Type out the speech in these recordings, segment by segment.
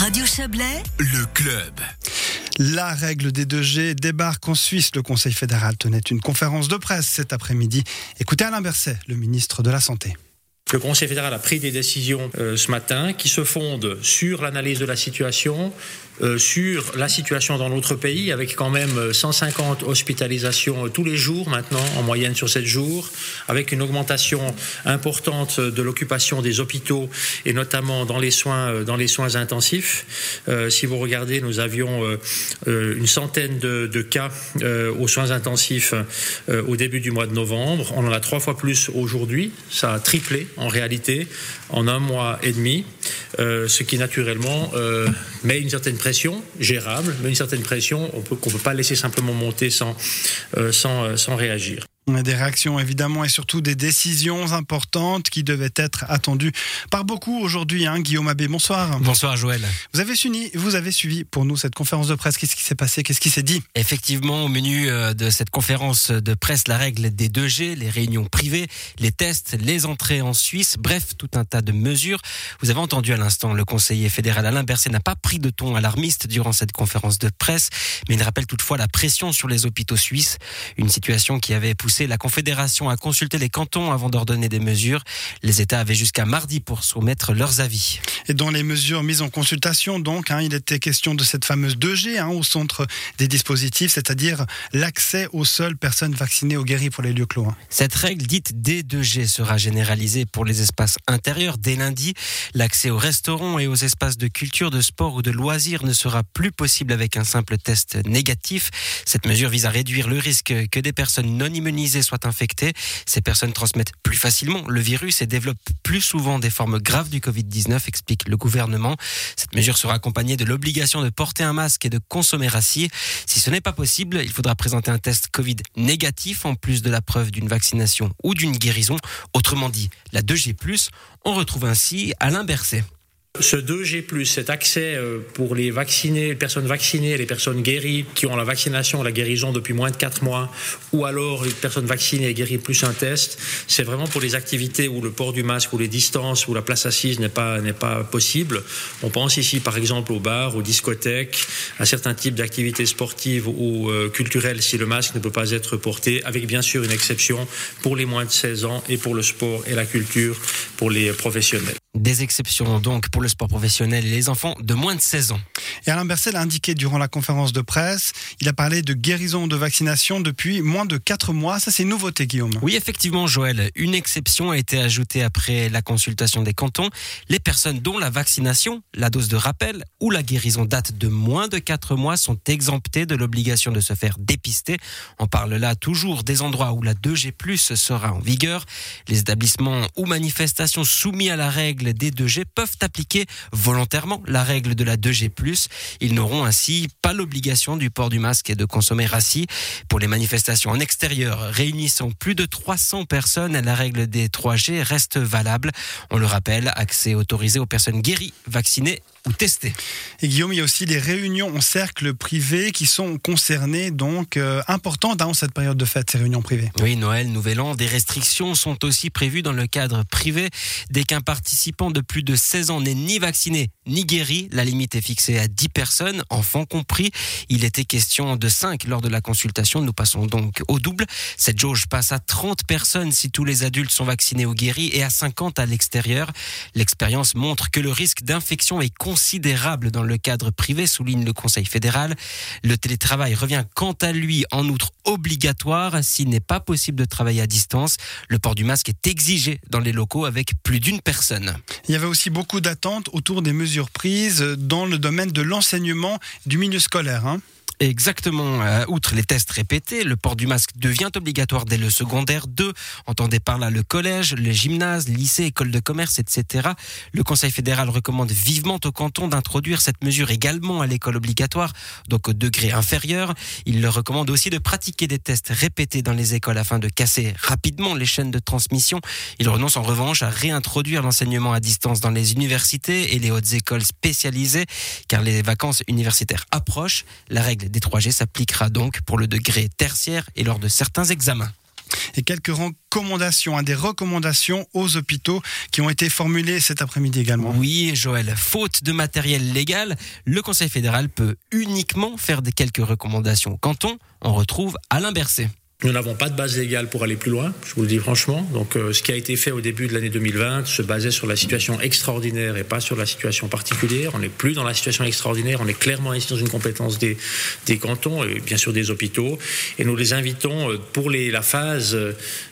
Radio Chablais, Le club. La règle des 2G débarque en Suisse. Le Conseil fédéral tenait une conférence de presse cet après-midi. Écoutez Alain Berset, le ministre de la Santé. Le Conseil fédéral a pris des décisions euh, ce matin qui se fondent sur l'analyse de la situation, euh, sur la situation dans notre pays, avec quand même 150 hospitalisations tous les jours maintenant, en moyenne sur 7 jours, avec une augmentation importante de l'occupation des hôpitaux et notamment dans les soins, euh, dans les soins intensifs. Euh, si vous regardez, nous avions euh, euh, une centaine de, de cas euh, aux soins intensifs euh, au début du mois de novembre. On en a trois fois plus aujourd'hui. Ça a triplé en réalité en un mois et demi, euh, ce qui naturellement euh, met une certaine pression, gérable, mais une certaine pression qu'on ne peut pas laisser simplement monter sans, euh, euh, sans réagir. Des réactions évidemment et surtout des décisions importantes qui devaient être attendues par beaucoup aujourd'hui. Hein. Guillaume Abbé, bonsoir. Bonsoir Joël. Vous avez, suivi, vous avez suivi pour nous cette conférence de presse. Qu'est-ce qui s'est passé? Qu'est-ce qui s'est dit? Effectivement, au menu euh, de cette conférence de presse, la règle des 2G, les réunions privées, les tests, les entrées en Suisse, bref, tout un tas de mesures. Vous avez entendu à l'instant, le conseiller fédéral Alain Berset n'a pas pris de ton alarmiste durant cette conférence de presse, mais il rappelle toutefois la pression sur les hôpitaux suisses, une situation qui avait poussé la Confédération à consulter les cantons avant d'ordonner des mesures. Les États avaient jusqu'à mardi pour soumettre leurs avis. Et dans les mesures mises en consultation, donc, hein, il était question de cette fameuse 2G hein, au centre des dispositifs, c'est-à-dire l'accès aux seules personnes vaccinées ou guéries pour les lieux clos. hein. Cette règle dite D2G sera généralisée pour les espaces intérieurs dès lundi. L'accès aux restaurants et aux espaces de culture, de sport ou de loisirs ne sera plus possible avec un simple test négatif. Cette mesure vise à réduire le risque que des personnes non immunisées soient infectées. Ces personnes transmettent plus facilement le virus et développent plus souvent des formes graves du Covid-19, explique le gouvernement. Cette mesure sera accompagnée de l'obligation de porter un masque et de consommer assis. Si ce n'est pas possible, il faudra présenter un test Covid négatif en plus de la preuve d'une vaccination ou d'une guérison. Autrement dit, la 2G+, on retrouve ainsi Alain Berset. Ce 2G+, cet accès euh, pour les personnes vaccinées, les personnes guéries qui ont la vaccination, la guérison depuis moins de 4 mois, ou alors les personnes vaccinées et guéries plus un test, c'est vraiment pour les activités où le port du masque, ou les distances, où la place assise n'est pas, n'est pas possible. On pense ici par exemple aux bars, aux discothèques, à certains types d'activités sportives ou euh, culturelles si le masque ne peut pas être porté, avec bien sûr une exception pour les moins de 16 ans et pour le sport et la culture pour les professionnels. Des exceptions donc pour le sport professionnel et les enfants de moins de 16 ans. Et Alain Berset l'a indiqué durant la conférence de presse. Il a parlé de guérison de vaccination depuis moins de 4 mois. Ça, c'est une nouveauté, Guillaume. Oui, effectivement, Joël, une exception a été ajoutée après la consultation des cantons. Les personnes dont la vaccination, la dose de rappel ou la guérison date de moins de 4 mois sont exemptées de l'obligation de se faire dépister. On parle là toujours des endroits où la 2G+, sera en vigueur. Les établissements ou manifestations soumis à la règle des 2G peuvent appliquer volontairement la règle de la 2G+. Ils n'auront ainsi pas l'obligation du port du masque et de consommer assis. Pour les manifestations en extérieur réunissant plus de 300 personnes, la règle des 3G reste valable. On le rappelle, accès autorisé aux personnes guéries, vaccinées ou testées. Et Guillaume, il y a aussi les réunions en cercle privé qui sont concernées, donc euh, importantes dans cette période de fête, ces réunions privées. Oui, Noël, Nouvel An, des restrictions sont aussi prévues dans le cadre privé. Dès qu'un participant de plus de 16 ans n'est ni vacciné ni guéri, la limite est fixée à 10 personnes, enfants compris. Il était question de 5 lors de la consultation. Nous passons donc au double. Cette jauge passe à 30 personnes si tous les adultes sont vaccinés ou guéris et à 50 à l'extérieur. L'expérience montre que le risque d'infection est considérable dans le cadre privé, souligne le Conseil fédéral. Le télétravail revient quant à lui en outre obligatoire s'il n'est pas possible de travailler à distance. Le port du masque est exigé dans les locaux avec plus d'une personne. Il y avait aussi beaucoup d'attentes autour des mesures prises dans le domaine de l'enseignement du milieu scolaire. hein. Exactement. Euh, outre les tests répétés, le port du masque devient obligatoire dès le secondaire 2. Entendez par là le collège, le gymnase, lycée, école de commerce, etc. Le Conseil fédéral recommande vivement au canton d'introduire cette mesure également à l'école obligatoire, donc au degré inférieur. Il leur recommande aussi de pratiquer des tests répétés dans les écoles afin de casser rapidement les chaînes de transmission. Il renonce en revanche à réintroduire l'enseignement à distance dans les universités et les hautes écoles spécialisées, car les vacances universitaires approchent. La règle des 3G s'appliquera donc pour le degré tertiaire et lors de certains examens. Et quelques recommandations, hein, des recommandations aux hôpitaux qui ont été formulées cet après-midi également. Oui, Joël, faute de matériel légal, le Conseil fédéral peut uniquement faire des quelques recommandations au canton. On retrouve Alain Berset. Nous n'avons pas de base légale pour aller plus loin, je vous le dis franchement. Donc, euh, ce qui a été fait au début de l'année 2020 se basait sur la situation extraordinaire et pas sur la situation particulière. On n'est plus dans la situation extraordinaire, on est clairement ici dans une compétence des, des cantons et bien sûr des hôpitaux. Et nous les invitons euh, pour les, la phase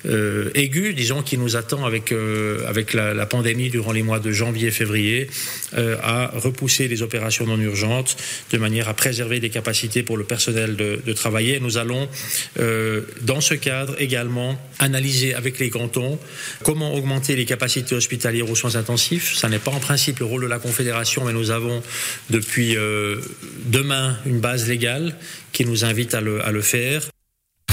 euh, aiguë, disons, qui nous attend avec, euh, avec la, la, pandémie durant les mois de janvier et février, euh, à repousser les opérations non urgentes de manière à préserver les capacités pour le personnel de, de travailler. Nous allons dans ce cadre également analyser avec les cantons comment augmenter les capacités hospitalières aux soins intensifs. Ça n'est pas en principe le rôle de la Confédération, mais nous avons depuis euh, demain une base légale qui nous invite à le, à le faire.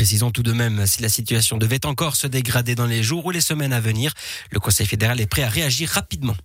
Précisons tout de même, si la situation devait encore se dégrader dans les jours ou les semaines à venir, le Conseil fédéral est prêt à réagir rapidement.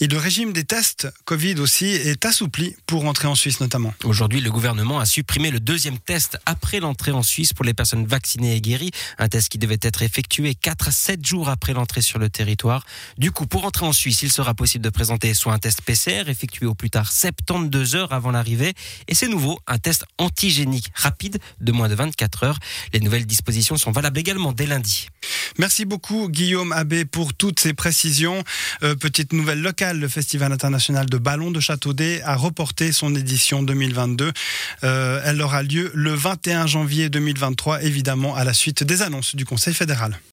Et le régime des tests Covid aussi est assoupli pour entrer en Suisse notamment. Aujourd'hui, le gouvernement a supprimé le deuxième test après l'entrée en Suisse pour les personnes vaccinées et guéries. Un test qui devait être effectué 4 à 7 jours après l'entrée sur le territoire. Du coup, pour entrer en Suisse, il sera possible de présenter soit un test PCR effectué au plus tard 72 heures avant l'arrivée et c'est nouveau, un test antigénique rapide de moins de 24 heures. Les nouvelles dispositions sont valables également dès lundi. Merci beaucoup Guillaume Abbé pour toutes ces précisions. Euh, petite nouvelle locale le Festival international de ballon de Châteaudet a reporté son édition 2022. Euh, elle aura lieu le 21 janvier 2023, évidemment à la suite des annonces du Conseil fédéral.